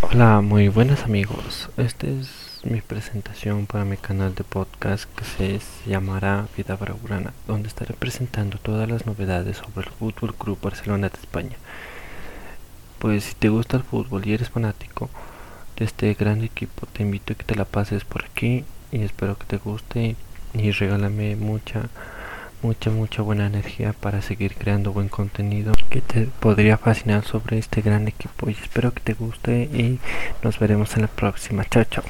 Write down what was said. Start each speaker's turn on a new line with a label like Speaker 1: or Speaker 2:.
Speaker 1: Hola, muy buenos amigos. Esta es mi presentación para mi canal de podcast que se llamará Vida Bravurana, donde estaré presentando todas las novedades sobre el Fútbol Club Barcelona de España. Pues si te gusta el fútbol y eres fanático de este gran equipo, te invito a que te la pases por aquí y espero que te guste y regálame mucha mucha mucha buena energía para seguir creando buen contenido que te podría fascinar sobre este gran equipo. Y espero que te guste y nos veremos en la próxima. Chao chao